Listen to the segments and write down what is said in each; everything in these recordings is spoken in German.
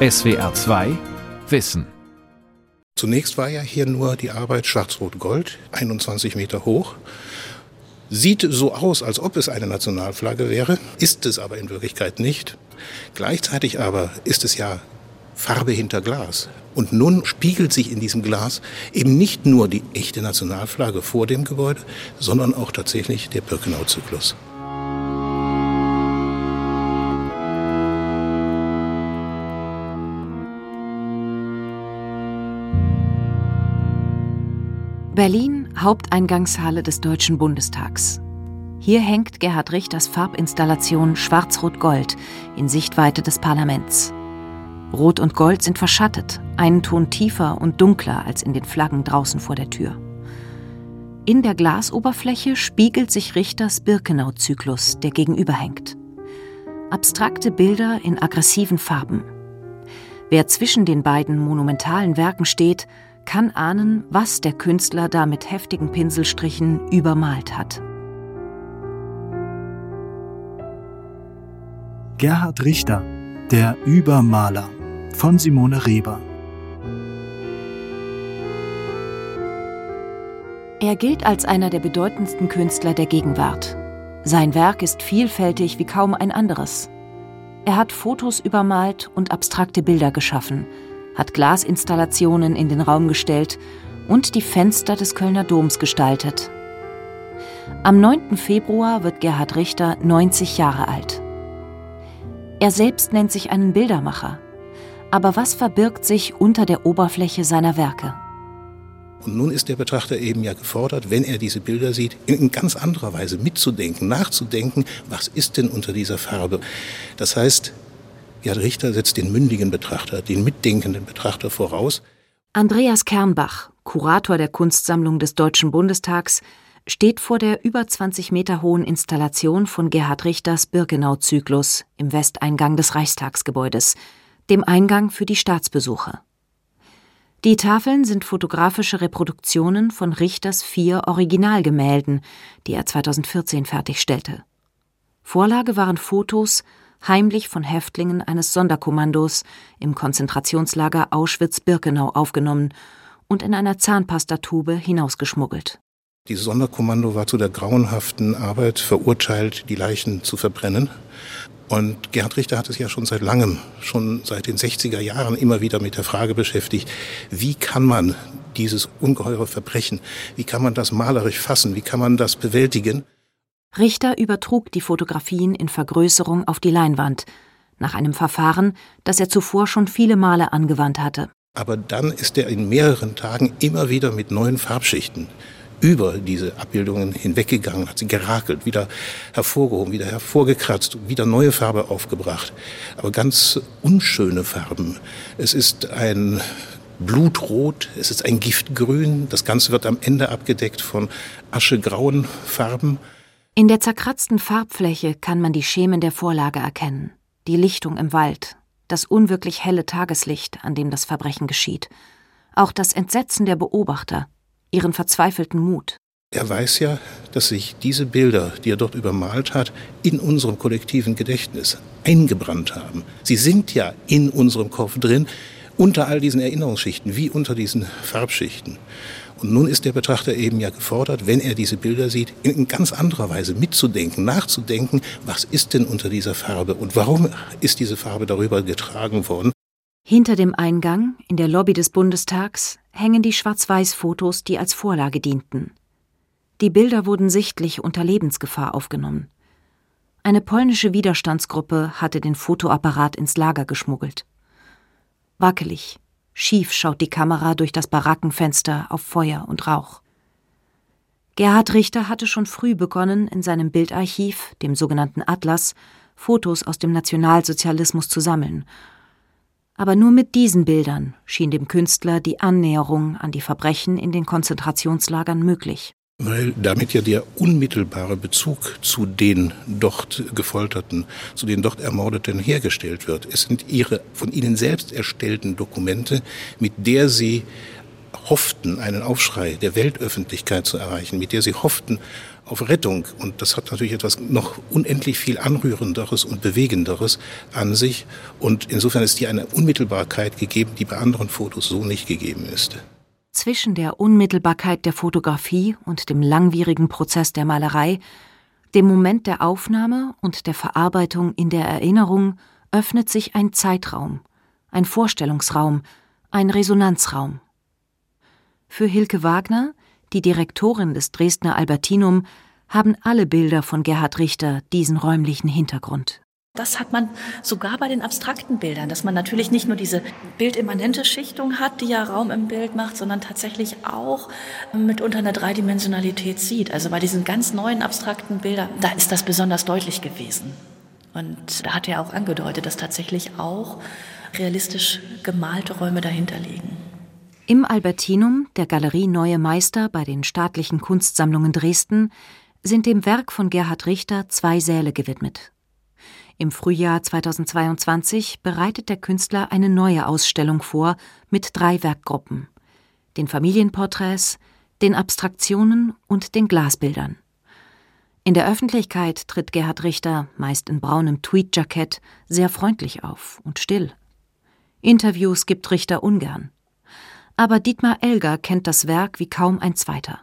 SWR 2 Wissen. Zunächst war ja hier nur die Arbeit Schwarz-Rot-Gold, 21 Meter hoch. Sieht so aus, als ob es eine Nationalflagge wäre, ist es aber in Wirklichkeit nicht. Gleichzeitig aber ist es ja Farbe hinter Glas. Und nun spiegelt sich in diesem Glas eben nicht nur die echte Nationalflagge vor dem Gebäude, sondern auch tatsächlich der Birkenau-Zyklus. Berlin, Haupteingangshalle des Deutschen Bundestags. Hier hängt Gerhard Richters Farbinstallation Schwarz-Rot-Gold in Sichtweite des Parlaments. Rot und Gold sind verschattet, einen Ton tiefer und dunkler als in den Flaggen draußen vor der Tür. In der Glasoberfläche spiegelt sich Richters Birkenau-Zyklus, der gegenüberhängt. Abstrakte Bilder in aggressiven Farben. Wer zwischen den beiden monumentalen Werken steht, kann ahnen, was der Künstler da mit heftigen Pinselstrichen übermalt hat. Gerhard Richter, der Übermaler von Simone Reber. Er gilt als einer der bedeutendsten Künstler der Gegenwart. Sein Werk ist vielfältig wie kaum ein anderes. Er hat Fotos übermalt und abstrakte Bilder geschaffen, hat Glasinstallationen in den Raum gestellt und die Fenster des Kölner Doms gestaltet. Am 9. Februar wird Gerhard Richter 90 Jahre alt. Er selbst nennt sich einen Bildermacher. Aber was verbirgt sich unter der Oberfläche seiner Werke? Und nun ist der Betrachter eben ja gefordert, wenn er diese Bilder sieht, in ganz anderer Weise mitzudenken, nachzudenken, was ist denn unter dieser Farbe. Das heißt, Gerhard Richter setzt den mündigen Betrachter, den mitdenkenden Betrachter voraus. Andreas Kernbach, Kurator der Kunstsammlung des Deutschen Bundestags, steht vor der über 20 Meter hohen Installation von Gerhard Richters Birkenau-Zyklus im Westeingang des Reichstagsgebäudes, dem Eingang für die Staatsbesucher. Die Tafeln sind fotografische Reproduktionen von Richters vier Originalgemälden, die er 2014 fertigstellte. Vorlage waren Fotos heimlich von Häftlingen eines Sonderkommandos im Konzentrationslager Auschwitz-Birkenau aufgenommen und in einer Zahnpastatube hinausgeschmuggelt. Dieses Sonderkommando war zu der grauenhaften Arbeit verurteilt, die Leichen zu verbrennen. Und Gerhard Richter hat es ja schon seit langem, schon seit den 60er Jahren immer wieder mit der Frage beschäftigt, wie kann man dieses ungeheure Verbrechen, wie kann man das malerisch fassen, wie kann man das bewältigen? Richter übertrug die Fotografien in Vergrößerung auf die Leinwand, nach einem Verfahren, das er zuvor schon viele Male angewandt hatte. Aber dann ist er in mehreren Tagen immer wieder mit neuen Farbschichten über diese Abbildungen hinweggegangen, hat sie gerakelt, wieder hervorgehoben, wieder hervorgekratzt, wieder neue Farbe aufgebracht. Aber ganz unschöne Farben. Es ist ein Blutrot, es ist ein Giftgrün. Das Ganze wird am Ende abgedeckt von aschegrauen Farben. In der zerkratzten Farbfläche kann man die Schemen der Vorlage erkennen, die Lichtung im Wald, das unwirklich helle Tageslicht, an dem das Verbrechen geschieht, auch das Entsetzen der Beobachter, ihren verzweifelten Mut. Er weiß ja, dass sich diese Bilder, die er dort übermalt hat, in unserem kollektiven Gedächtnis eingebrannt haben. Sie sind ja in unserem Kopf drin, unter all diesen Erinnerungsschichten, wie unter diesen Farbschichten. Und nun ist der Betrachter eben ja gefordert, wenn er diese Bilder sieht, in ganz anderer Weise mitzudenken, nachzudenken, was ist denn unter dieser Farbe und warum ist diese Farbe darüber getragen worden. Hinter dem Eingang, in der Lobby des Bundestags, hängen die Schwarz-Weiß-Fotos, die als Vorlage dienten. Die Bilder wurden sichtlich unter Lebensgefahr aufgenommen. Eine polnische Widerstandsgruppe hatte den Fotoapparat ins Lager geschmuggelt. Wackelig, Schief schaut die Kamera durch das Barackenfenster auf Feuer und Rauch. Gerhard Richter hatte schon früh begonnen, in seinem Bildarchiv, dem sogenannten Atlas, Fotos aus dem Nationalsozialismus zu sammeln. Aber nur mit diesen Bildern schien dem Künstler die Annäherung an die Verbrechen in den Konzentrationslagern möglich weil damit ja der unmittelbare Bezug zu den dort Gefolterten, zu den dort Ermordeten hergestellt wird. Es sind ihre von ihnen selbst erstellten Dokumente, mit der sie hofften, einen Aufschrei der Weltöffentlichkeit zu erreichen, mit der sie hofften auf Rettung. Und das hat natürlich etwas noch unendlich viel Anrührenderes und Bewegenderes an sich. Und insofern ist hier eine Unmittelbarkeit gegeben, die bei anderen Fotos so nicht gegeben ist. Zwischen der Unmittelbarkeit der Fotografie und dem langwierigen Prozess der Malerei, dem Moment der Aufnahme und der Verarbeitung in der Erinnerung öffnet sich ein Zeitraum, ein Vorstellungsraum, ein Resonanzraum. Für Hilke Wagner, die Direktorin des Dresdner Albertinum, haben alle Bilder von Gerhard Richter diesen räumlichen Hintergrund. Das hat man sogar bei den abstrakten Bildern, dass man natürlich nicht nur diese bildimmanente Schichtung hat, die ja Raum im Bild macht, sondern tatsächlich auch mitunter eine Dreidimensionalität sieht. Also bei diesen ganz neuen abstrakten Bildern, da ist das besonders deutlich gewesen. Und da hat er auch angedeutet, dass tatsächlich auch realistisch gemalte Räume dahinter liegen. Im Albertinum, der Galerie Neue Meister bei den Staatlichen Kunstsammlungen Dresden, sind dem Werk von Gerhard Richter zwei Säle gewidmet. Im Frühjahr 2022 bereitet der Künstler eine neue Ausstellung vor mit drei Werkgruppen: den Familienporträts, den Abstraktionen und den Glasbildern. In der Öffentlichkeit tritt Gerhard Richter, meist in braunem Tweedjackett, sehr freundlich auf und still. Interviews gibt Richter ungern. Aber Dietmar Elger kennt das Werk wie kaum ein zweiter.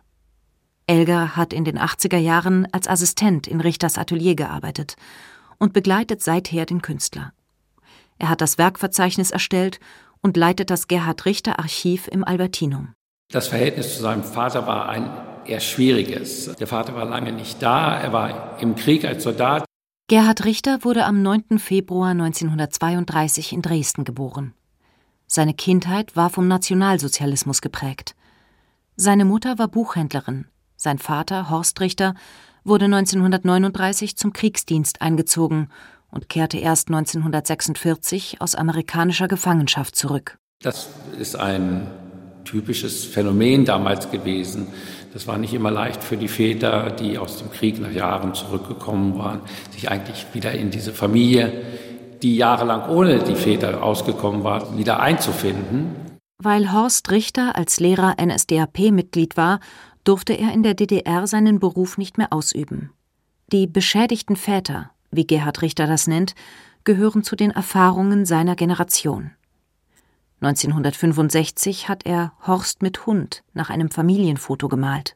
Elger hat in den 80er Jahren als Assistent in Richters Atelier gearbeitet und begleitet seither den Künstler. Er hat das Werkverzeichnis erstellt und leitet das Gerhard Richter Archiv im Albertinum. Das Verhältnis zu seinem Vater war ein eher schwieriges. Der Vater war lange nicht da, er war im Krieg als Soldat. Gerhard Richter wurde am 9. Februar 1932 in Dresden geboren. Seine Kindheit war vom Nationalsozialismus geprägt. Seine Mutter war Buchhändlerin, sein Vater, Horst Richter, wurde 1939 zum Kriegsdienst eingezogen und kehrte erst 1946 aus amerikanischer Gefangenschaft zurück. Das ist ein typisches Phänomen damals gewesen. Das war nicht immer leicht für die Väter, die aus dem Krieg nach Jahren zurückgekommen waren, sich eigentlich wieder in diese Familie, die jahrelang ohne die Väter ausgekommen war, wieder einzufinden. Weil Horst Richter als Lehrer NSDAP-Mitglied war, durfte er in der DDR seinen Beruf nicht mehr ausüben. Die beschädigten Väter, wie Gerhard Richter das nennt, gehören zu den Erfahrungen seiner Generation. 1965 hat er Horst mit Hund nach einem Familienfoto gemalt.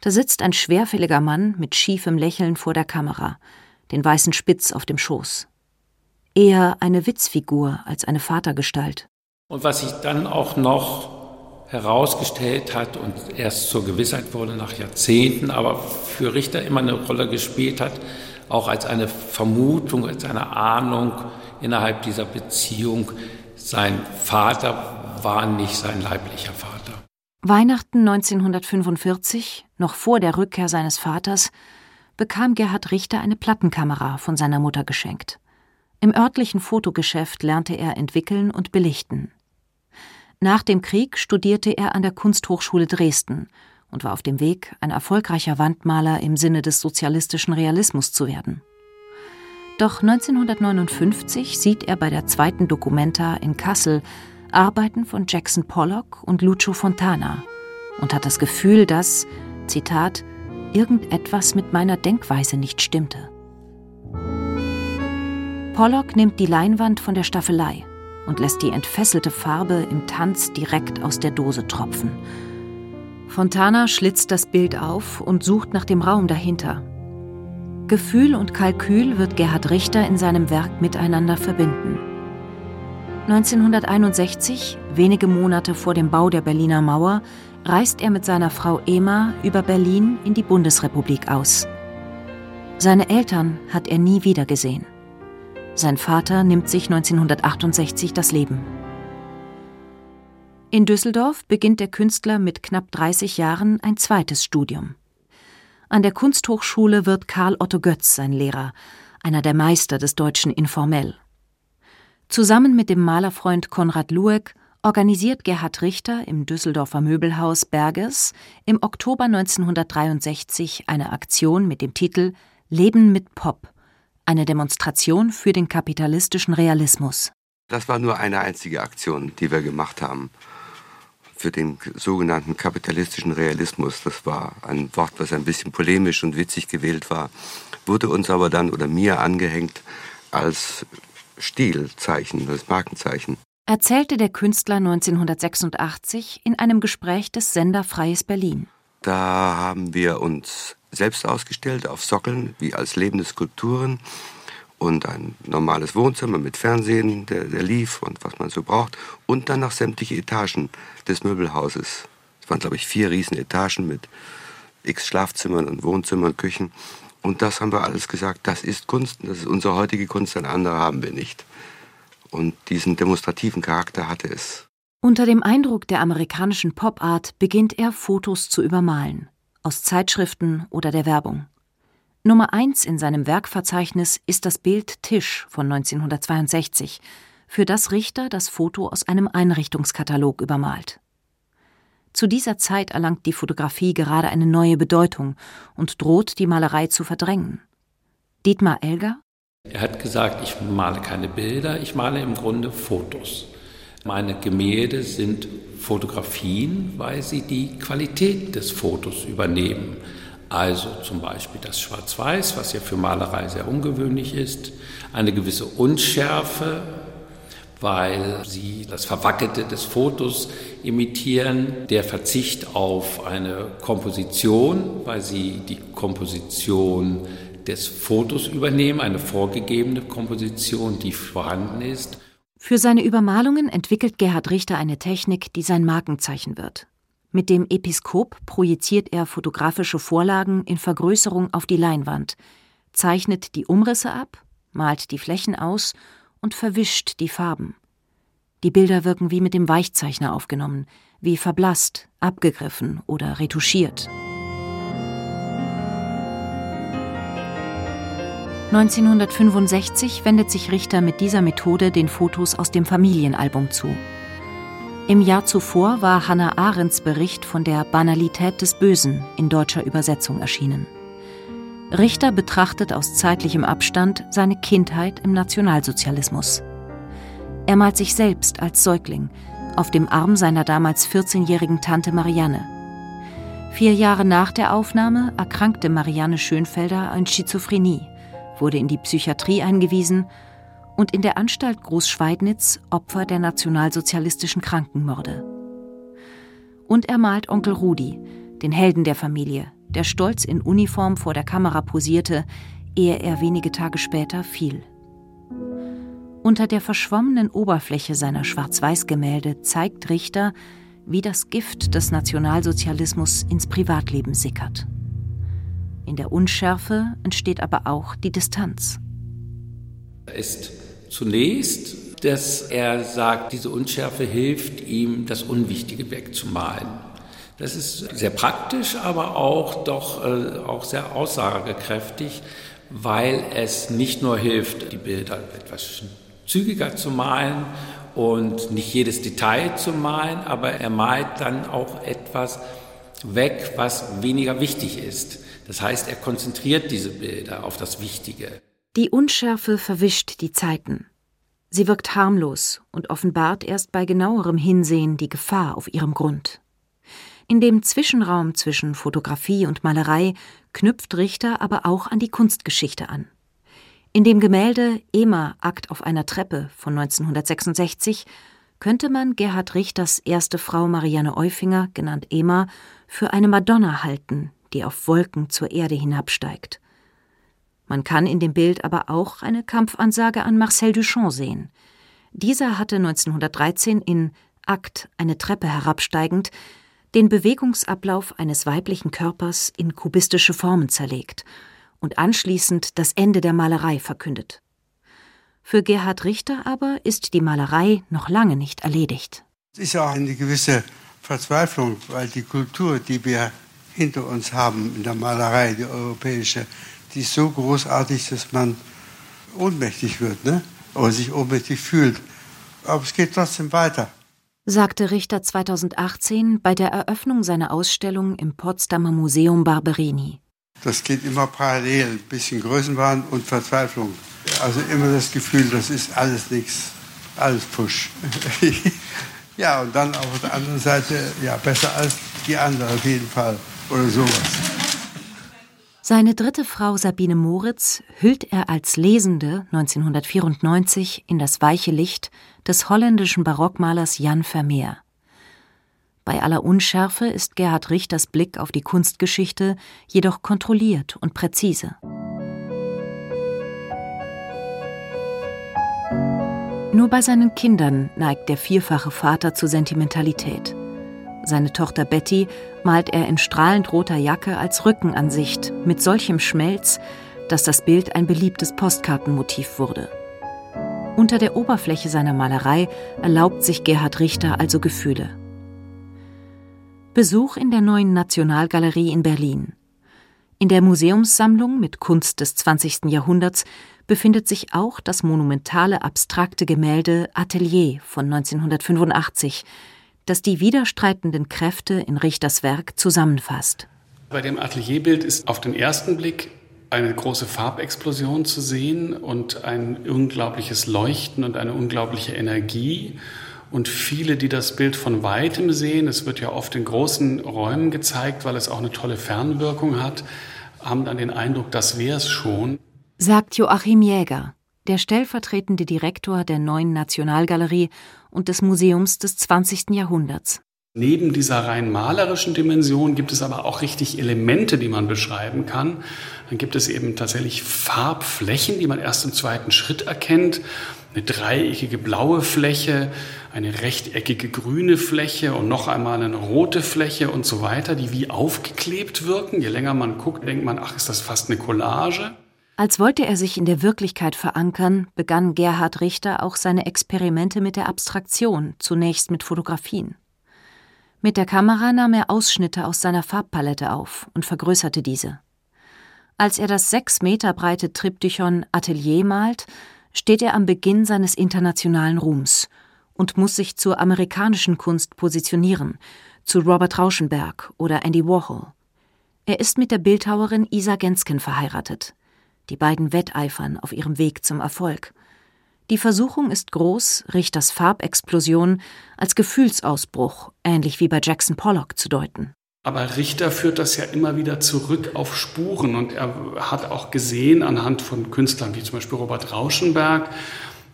Da sitzt ein schwerfälliger Mann mit schiefem Lächeln vor der Kamera, den weißen Spitz auf dem Schoß. Eher eine Witzfigur als eine Vatergestalt. Und was sich dann auch noch herausgestellt hat und erst zur Gewissheit wurde nach Jahrzehnten, aber für Richter immer eine Rolle gespielt hat, auch als eine Vermutung, als eine Ahnung innerhalb dieser Beziehung. Sein Vater war nicht sein leiblicher Vater. Weihnachten 1945, noch vor der Rückkehr seines Vaters, bekam Gerhard Richter eine Plattenkamera von seiner Mutter geschenkt. Im örtlichen Fotogeschäft lernte er entwickeln und belichten. Nach dem Krieg studierte er an der Kunsthochschule Dresden und war auf dem Weg, ein erfolgreicher Wandmaler im Sinne des sozialistischen Realismus zu werden. Doch 1959 sieht er bei der zweiten Documenta in Kassel Arbeiten von Jackson Pollock und Lucio Fontana und hat das Gefühl, dass, Zitat, irgendetwas mit meiner Denkweise nicht stimmte. Pollock nimmt die Leinwand von der Staffelei und lässt die entfesselte Farbe im Tanz direkt aus der Dose tropfen. Fontana schlitzt das Bild auf und sucht nach dem Raum dahinter. Gefühl und Kalkül wird Gerhard Richter in seinem Werk miteinander verbinden. 1961, wenige Monate vor dem Bau der Berliner Mauer, reist er mit seiner Frau Ema über Berlin in die Bundesrepublik aus. Seine Eltern hat er nie wiedergesehen. Sein Vater nimmt sich 1968 das Leben. In Düsseldorf beginnt der Künstler mit knapp 30 Jahren ein zweites Studium. An der Kunsthochschule wird Karl Otto Götz sein Lehrer, einer der Meister des deutschen Informell. Zusammen mit dem Malerfreund Konrad Lueck organisiert Gerhard Richter im Düsseldorfer Möbelhaus Berges im Oktober 1963 eine Aktion mit dem Titel Leben mit Pop eine Demonstration für den kapitalistischen Realismus. Das war nur eine einzige Aktion, die wir gemacht haben. für den sogenannten kapitalistischen Realismus. Das war ein Wort, was ein bisschen polemisch und witzig gewählt war, wurde uns aber dann oder mir angehängt als Stilzeichen, als Markenzeichen. Erzählte der Künstler 1986 in einem Gespräch des Sender Freies Berlin. Da haben wir uns selbst ausgestellt auf Sockeln, wie als lebende Skulpturen und ein normales Wohnzimmer mit Fernsehen, der, der lief und was man so braucht. Und dann noch sämtliche Etagen des Möbelhauses. Es waren, glaube ich, vier riesen Etagen mit x Schlafzimmern und Wohnzimmern, Küchen. Und das haben wir alles gesagt, das ist Kunst, das ist unsere heutige Kunst, eine andere haben wir nicht. Und diesen demonstrativen Charakter hatte es. Unter dem Eindruck der amerikanischen Pop-Art beginnt er, Fotos zu übermalen. Aus Zeitschriften oder der Werbung. Nummer eins in seinem Werkverzeichnis ist das Bild Tisch von 1962, für das Richter das Foto aus einem Einrichtungskatalog übermalt. Zu dieser Zeit erlangt die Fotografie gerade eine neue Bedeutung und droht die Malerei zu verdrängen. Dietmar Elger? Er hat gesagt, ich male keine Bilder, ich male im Grunde Fotos. Meine Gemälde sind Fotografien, weil sie die Qualität des Fotos übernehmen. Also zum Beispiel das Schwarz-Weiß, was ja für Malerei sehr ungewöhnlich ist, eine gewisse Unschärfe, weil sie das Verwackelte des Fotos imitieren, der Verzicht auf eine Komposition, weil sie die Komposition des Fotos übernehmen, eine vorgegebene Komposition, die vorhanden ist. Für seine Übermalungen entwickelt Gerhard Richter eine Technik, die sein Markenzeichen wird. Mit dem Episkop projiziert er fotografische Vorlagen in Vergrößerung auf die Leinwand, zeichnet die Umrisse ab, malt die Flächen aus und verwischt die Farben. Die Bilder wirken wie mit dem Weichzeichner aufgenommen, wie verblasst, abgegriffen oder retuschiert. 1965 wendet sich Richter mit dieser Methode den Fotos aus dem Familienalbum zu. Im Jahr zuvor war Hannah Arendts Bericht von der Banalität des Bösen in deutscher Übersetzung erschienen. Richter betrachtet aus zeitlichem Abstand seine Kindheit im Nationalsozialismus. Er malt sich selbst als Säugling auf dem Arm seiner damals 14-jährigen Tante Marianne. Vier Jahre nach der Aufnahme erkrankte Marianne Schönfelder an Schizophrenie, wurde in die Psychiatrie eingewiesen und in der Anstalt Großschweidnitz Opfer der nationalsozialistischen Krankenmorde. Und er malt Onkel Rudi, den Helden der Familie, der stolz in Uniform vor der Kamera posierte, ehe er wenige Tage später fiel. Unter der verschwommenen Oberfläche seiner Schwarz-Weiß-Gemälde zeigt Richter, wie das Gift des Nationalsozialismus ins Privatleben sickert. In der Unschärfe entsteht aber auch die Distanz. Ist Zunächst, dass er sagt, diese Unschärfe hilft ihm, das Unwichtige wegzumalen. Das ist sehr praktisch, aber auch doch äh, auch sehr aussagekräftig, weil es nicht nur hilft, die Bilder etwas zügiger zu malen und nicht jedes Detail zu malen, aber er malt dann auch etwas weg, was weniger wichtig ist. Das heißt, er konzentriert diese Bilder auf das Wichtige. Die Unschärfe verwischt die Zeiten. Sie wirkt harmlos und offenbart erst bei genauerem Hinsehen die Gefahr auf ihrem Grund. In dem Zwischenraum zwischen Fotografie und Malerei knüpft Richter aber auch an die Kunstgeschichte an. In dem Gemälde Ema Akt auf einer Treppe von 1966 könnte man Gerhard Richters erste Frau Marianne Eufinger, genannt Ema, für eine Madonna halten, die auf Wolken zur Erde hinabsteigt. Man kann in dem Bild aber auch eine Kampfansage an Marcel Duchamp sehen. Dieser hatte 1913 in Akt eine Treppe herabsteigend den Bewegungsablauf eines weiblichen Körpers in kubistische Formen zerlegt und anschließend das Ende der Malerei verkündet. Für Gerhard Richter aber ist die Malerei noch lange nicht erledigt. Es ist ja eine gewisse Verzweiflung, weil die Kultur, die wir hinter uns haben in der Malerei, die europäische, die ist so großartig, dass man ohnmächtig wird, ne? oder sich ohnmächtig fühlt. Aber es geht trotzdem weiter. Sagte Richter 2018 bei der Eröffnung seiner Ausstellung im Potsdamer Museum Barberini. Das geht immer parallel, ein bisschen Größenwahn und Verzweiflung. Also immer das Gefühl, das ist alles nichts, alles Push. Ja, und dann auf der anderen Seite, ja, besser als die andere auf jeden Fall. Oder sowas. Seine dritte Frau Sabine Moritz hüllt er als Lesende 1994 in das weiche Licht des holländischen Barockmalers Jan Vermeer. Bei aller Unschärfe ist Gerhard Richters Blick auf die Kunstgeschichte jedoch kontrolliert und präzise. Nur bei seinen Kindern neigt der vierfache Vater zu Sentimentalität. Seine Tochter Betty malt er in strahlend roter Jacke als Rückenansicht mit solchem Schmelz, dass das Bild ein beliebtes Postkartenmotiv wurde. Unter der Oberfläche seiner Malerei erlaubt sich Gerhard Richter also Gefühle. Besuch in der neuen Nationalgalerie in Berlin. In der Museumssammlung mit Kunst des 20. Jahrhunderts befindet sich auch das monumentale abstrakte Gemälde Atelier von 1985, das die widerstreitenden Kräfte in Richters Werk zusammenfasst. Bei dem Atelierbild ist auf den ersten Blick eine große Farbexplosion zu sehen und ein unglaubliches Leuchten und eine unglaubliche Energie. Und viele, die das Bild von weitem sehen, es wird ja oft in großen Räumen gezeigt, weil es auch eine tolle Fernwirkung hat, haben dann den Eindruck, das wäre es schon sagt Joachim Jäger, der stellvertretende Direktor der neuen Nationalgalerie und des Museums des 20. Jahrhunderts. Neben dieser rein malerischen Dimension gibt es aber auch richtig Elemente, die man beschreiben kann. Dann gibt es eben tatsächlich Farbflächen, die man erst im zweiten Schritt erkennt. Eine dreieckige blaue Fläche, eine rechteckige grüne Fläche und noch einmal eine rote Fläche und so weiter, die wie aufgeklebt wirken. Je länger man guckt, denkt man, ach, ist das fast eine Collage. Als wollte er sich in der Wirklichkeit verankern, begann Gerhard Richter auch seine Experimente mit der Abstraktion, zunächst mit Fotografien. Mit der Kamera nahm er Ausschnitte aus seiner Farbpalette auf und vergrößerte diese. Als er das sechs Meter breite Triptychon Atelier malt, steht er am Beginn seines internationalen Ruhms und muss sich zur amerikanischen Kunst positionieren, zu Robert Rauschenberg oder Andy Warhol. Er ist mit der Bildhauerin Isa Gensken verheiratet. Die beiden wetteifern auf ihrem Weg zum Erfolg. Die Versuchung ist groß, Richters Farbexplosion als Gefühlsausbruch, ähnlich wie bei Jackson Pollock, zu deuten. Aber Richter führt das ja immer wieder zurück auf Spuren und er hat auch gesehen anhand von Künstlern wie zum Beispiel Robert Rauschenberg,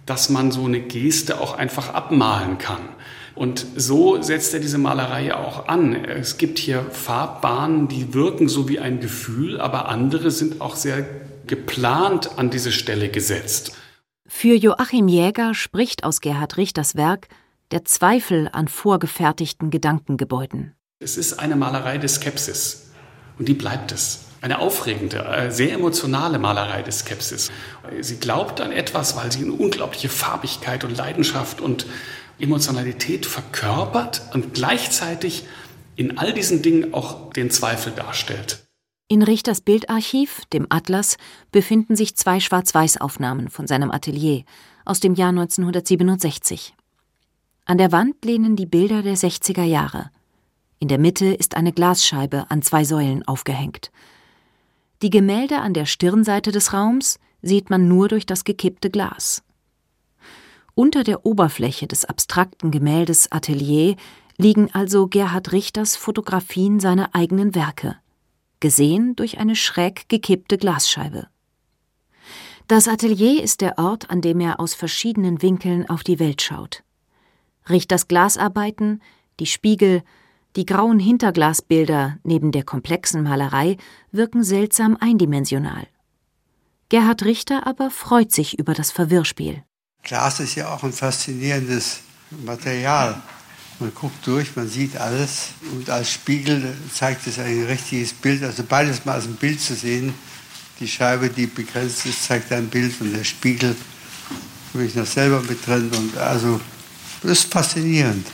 dass man so eine Geste auch einfach abmalen kann. Und so setzt er diese Malerei auch an. Es gibt hier Farbbahnen, die wirken so wie ein Gefühl, aber andere sind auch sehr geplant an diese Stelle gesetzt. Für Joachim Jäger spricht aus Gerhard Richters Werk der Zweifel an vorgefertigten Gedankengebäuden. Es ist eine Malerei des Skepsis und die bleibt es. Eine aufregende, äh, sehr emotionale Malerei des Skepsis. Sie glaubt an etwas, weil sie eine unglaubliche Farbigkeit und Leidenschaft und Emotionalität verkörpert und gleichzeitig in all diesen Dingen auch den Zweifel darstellt. In Richters Bildarchiv, dem Atlas, befinden sich zwei Schwarz-Weiß-Aufnahmen von seinem Atelier aus dem Jahr 1967. An der Wand lehnen die Bilder der 60er Jahre. In der Mitte ist eine Glasscheibe an zwei Säulen aufgehängt. Die Gemälde an der Stirnseite des Raums sieht man nur durch das gekippte Glas. Unter der Oberfläche des abstrakten Gemäldes Atelier liegen also Gerhard Richters Fotografien seiner eigenen Werke – gesehen durch eine schräg gekippte Glasscheibe. Das Atelier ist der Ort, an dem er aus verschiedenen Winkeln auf die Welt schaut. Richters Glasarbeiten, die Spiegel, die grauen Hinterglasbilder neben der komplexen Malerei wirken seltsam eindimensional. Gerhard Richter aber freut sich über das Verwirrspiel. Glas ist ja auch ein faszinierendes Material. Man guckt durch, man sieht alles und als Spiegel zeigt es ein richtiges Bild. Also beides mal als ein Bild zu sehen. Die Scheibe, die begrenzt ist, zeigt ein Bild und der Spiegel bin ich noch selber mit drin. Und also das ist faszinierend.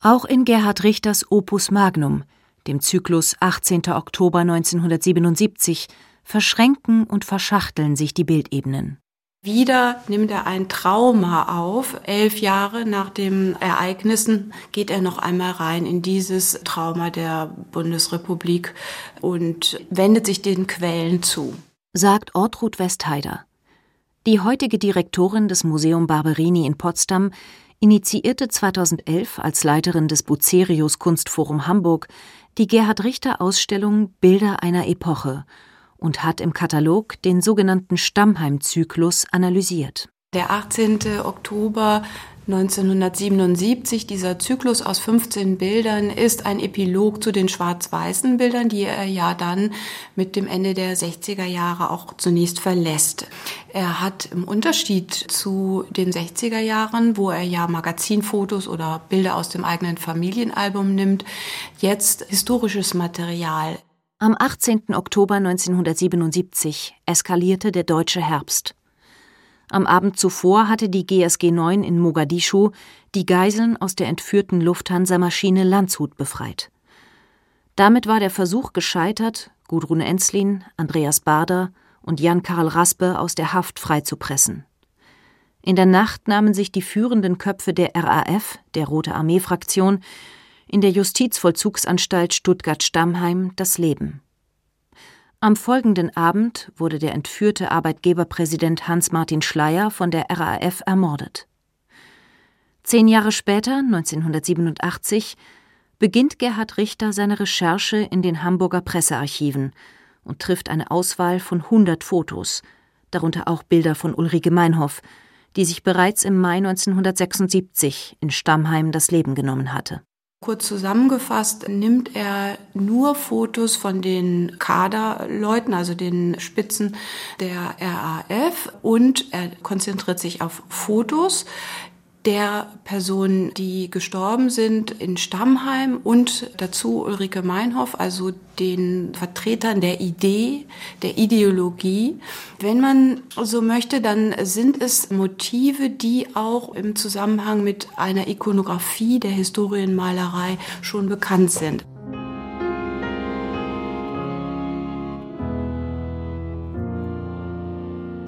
Auch in Gerhard Richters Opus Magnum, dem Zyklus 18. Oktober 1977, verschränken und verschachteln sich die Bildebenen. Wieder nimmt er ein Trauma auf. Elf Jahre nach den Ereignissen geht er noch einmal rein in dieses Trauma der Bundesrepublik und wendet sich den Quellen zu. Sagt Ortrud Westheider. Die heutige Direktorin des Museum Barberini in Potsdam initiierte 2011 als Leiterin des Bucerius Kunstforum Hamburg die Gerhard Richter Ausstellung Bilder einer Epoche und hat im Katalog den sogenannten Stammheim-Zyklus analysiert. Der 18. Oktober 1977, dieser Zyklus aus 15 Bildern, ist ein Epilog zu den schwarz-weißen Bildern, die er ja dann mit dem Ende der 60er Jahre auch zunächst verlässt. Er hat im Unterschied zu den 60er Jahren, wo er ja Magazinfotos oder Bilder aus dem eigenen Familienalbum nimmt, jetzt historisches Material. Am 18. Oktober 1977 eskalierte der deutsche Herbst. Am Abend zuvor hatte die GSG 9 in Mogadischu die Geiseln aus der entführten Lufthansa-Maschine Landshut befreit. Damit war der Versuch gescheitert, Gudrun Enzlin, Andreas Bader und Jan-Karl Raspe aus der Haft freizupressen. In der Nacht nahmen sich die führenden Köpfe der RAF, der Rote Armee-Fraktion, in der Justizvollzugsanstalt Stuttgart-Stammheim das Leben. Am folgenden Abend wurde der entführte Arbeitgeberpräsident Hans-Martin Schleyer von der RAF ermordet. Zehn Jahre später, 1987, beginnt Gerhard Richter seine Recherche in den Hamburger Pressearchiven und trifft eine Auswahl von 100 Fotos, darunter auch Bilder von Ulrike Meinhoff, die sich bereits im Mai 1976 in Stammheim das Leben genommen hatte. Kurz zusammengefasst nimmt er nur Fotos von den Kaderleuten, also den Spitzen der RAF und er konzentriert sich auf Fotos, der Personen, die gestorben sind in Stammheim und dazu Ulrike Meinhoff, also den Vertretern der Idee, der Ideologie. Wenn man so möchte, dann sind es Motive, die auch im Zusammenhang mit einer Ikonografie der Historienmalerei schon bekannt sind.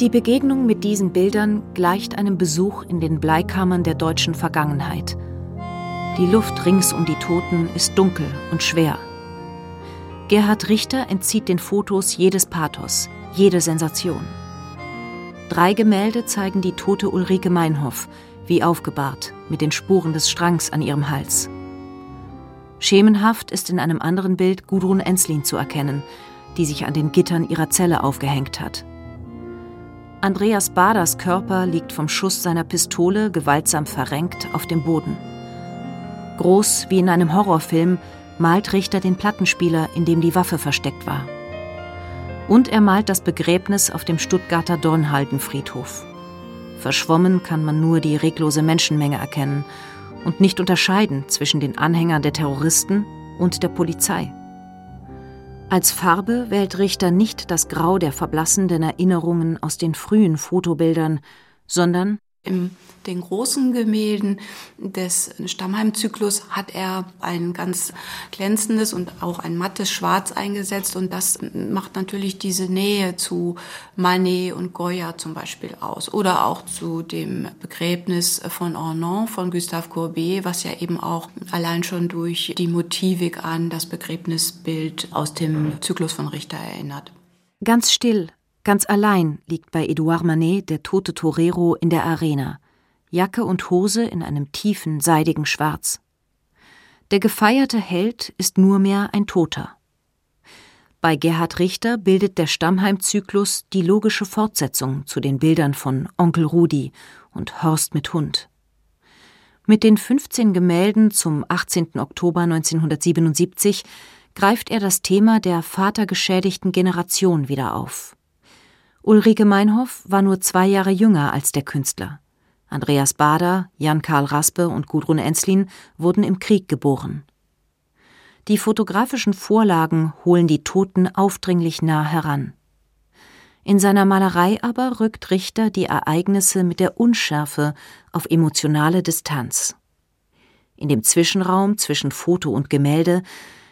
Die Begegnung mit diesen Bildern gleicht einem Besuch in den Bleikammern der deutschen Vergangenheit. Die Luft rings um die Toten ist dunkel und schwer. Gerhard Richter entzieht den Fotos jedes Pathos, jede Sensation. Drei Gemälde zeigen die tote Ulrike Meinhoff, wie aufgebahrt, mit den Spuren des Strangs an ihrem Hals. Schemenhaft ist in einem anderen Bild Gudrun Enslin zu erkennen, die sich an den Gittern ihrer Zelle aufgehängt hat. Andreas Baders Körper liegt vom Schuss seiner Pistole gewaltsam verrenkt auf dem Boden. Groß wie in einem Horrorfilm malt Richter den Plattenspieler, in dem die Waffe versteckt war. Und er malt das Begräbnis auf dem Stuttgarter Dornhaldenfriedhof. Verschwommen kann man nur die reglose Menschenmenge erkennen und nicht unterscheiden zwischen den Anhängern der Terroristen und der Polizei. Als Farbe wählt Richter nicht das Grau der verblassenden Erinnerungen aus den frühen Fotobildern, sondern in den großen Gemälden des Stammheim-Zyklus hat er ein ganz glänzendes und auch ein mattes Schwarz eingesetzt. Und das macht natürlich diese Nähe zu Manet und Goya zum Beispiel aus. Oder auch zu dem Begräbnis von Ornon von Gustave Courbet, was ja eben auch allein schon durch die Motivik an das Begräbnisbild aus dem Zyklus von Richter erinnert. Ganz still Ganz allein liegt bei Edouard Manet der tote Torero in der Arena, Jacke und Hose in einem tiefen, seidigen Schwarz. Der gefeierte Held ist nur mehr ein Toter. Bei Gerhard Richter bildet der Stammheim-Zyklus die logische Fortsetzung zu den Bildern von Onkel Rudi und Horst mit Hund. Mit den 15 Gemälden zum 18. Oktober 1977 greift er das Thema der vatergeschädigten Generation wieder auf. Ulrike Meinhoff war nur zwei Jahre jünger als der Künstler. Andreas Bader, Jan-Karl Raspe und Gudrun Enzlin wurden im Krieg geboren. Die fotografischen Vorlagen holen die Toten aufdringlich nah heran. In seiner Malerei aber rückt Richter die Ereignisse mit der Unschärfe auf emotionale Distanz. In dem Zwischenraum zwischen Foto und Gemälde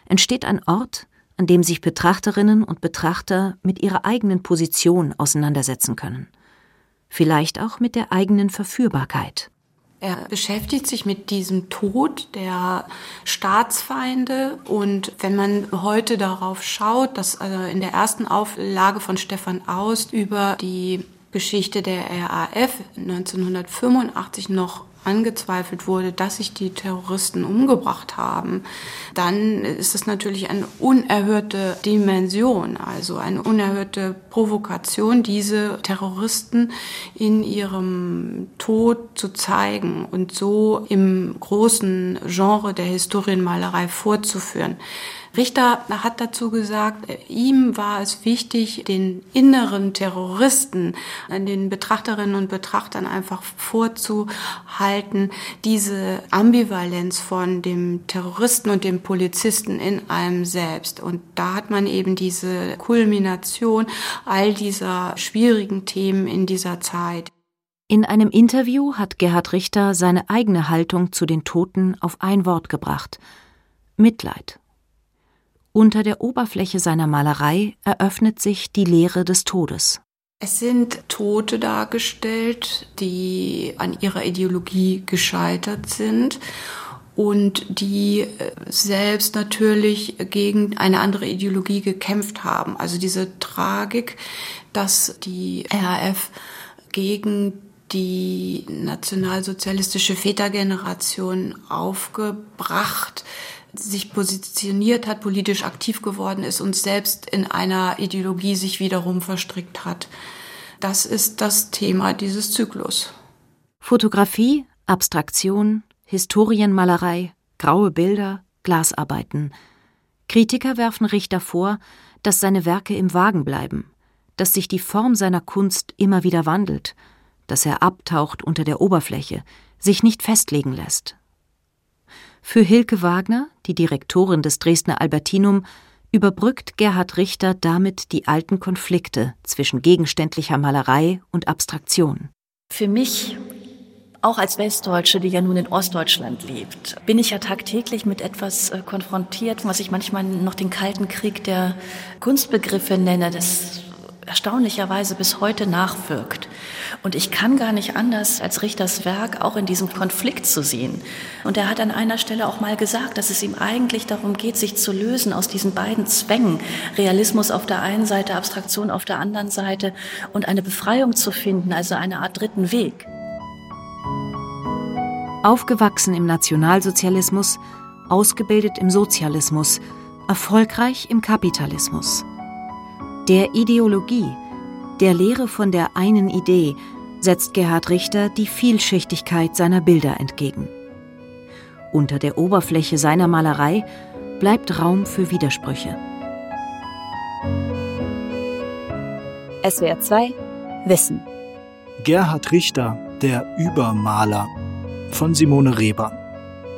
entsteht ein Ort, an dem sich Betrachterinnen und Betrachter mit ihrer eigenen Position auseinandersetzen können. Vielleicht auch mit der eigenen Verführbarkeit. Er beschäftigt sich mit diesem Tod der Staatsfeinde und wenn man heute darauf schaut, dass äh, in der ersten Auflage von Stefan Aust über die Geschichte der RAF 1985 noch angezweifelt wurde, dass sich die Terroristen umgebracht haben, dann ist es natürlich eine unerhörte Dimension, also eine unerhörte Provokation, diese Terroristen in ihrem Tod zu zeigen und so im großen Genre der Historienmalerei vorzuführen. Richter hat dazu gesagt, ihm war es wichtig, den inneren Terroristen, den Betrachterinnen und Betrachtern einfach vorzuhalten, diese Ambivalenz von dem Terroristen und dem Polizisten in einem selbst. Und da hat man eben diese Kulmination all dieser schwierigen Themen in dieser Zeit. In einem Interview hat Gerhard Richter seine eigene Haltung zu den Toten auf ein Wort gebracht Mitleid. Unter der Oberfläche seiner Malerei eröffnet sich die Lehre des Todes. Es sind Tote dargestellt, die an ihrer Ideologie gescheitert sind und die äh, selbst natürlich gegen eine andere Ideologie gekämpft haben. Also diese Tragik, dass die RAF gegen die nationalsozialistische Vätergeneration aufgebracht sich positioniert hat, politisch aktiv geworden ist und selbst in einer Ideologie sich wiederum verstrickt hat. Das ist das Thema dieses Zyklus. Fotografie, Abstraktion, Historienmalerei, graue Bilder, Glasarbeiten. Kritiker werfen Richter vor, dass seine Werke im Wagen bleiben, dass sich die Form seiner Kunst immer wieder wandelt, dass er abtaucht unter der Oberfläche, sich nicht festlegen lässt. Für Hilke Wagner, die Direktorin des Dresdner Albertinum, überbrückt Gerhard Richter damit die alten Konflikte zwischen gegenständlicher Malerei und Abstraktion. Für mich, auch als Westdeutsche, die ja nun in Ostdeutschland lebt, bin ich ja tagtäglich mit etwas äh, konfrontiert, was ich manchmal noch den Kalten Krieg der Kunstbegriffe nenne. Das erstaunlicherweise bis heute nachwirkt. Und ich kann gar nicht anders, als Richters Werk auch in diesem Konflikt zu sehen. Und er hat an einer Stelle auch mal gesagt, dass es ihm eigentlich darum geht, sich zu lösen aus diesen beiden Zwängen, Realismus auf der einen Seite, Abstraktion auf der anderen Seite und eine Befreiung zu finden, also eine Art dritten Weg. Aufgewachsen im Nationalsozialismus, ausgebildet im Sozialismus, erfolgreich im Kapitalismus. Der Ideologie, der Lehre von der einen Idee, setzt Gerhard Richter die Vielschichtigkeit seiner Bilder entgegen. Unter der Oberfläche seiner Malerei bleibt Raum für Widersprüche. SWR 2 Wissen. Gerhard Richter, der Übermaler von Simone Reber.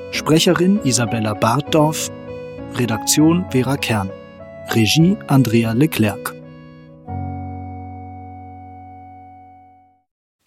Sprecherin Isabella Bartdorf. Redaktion Vera Kern. Regie Andrea Leclerc.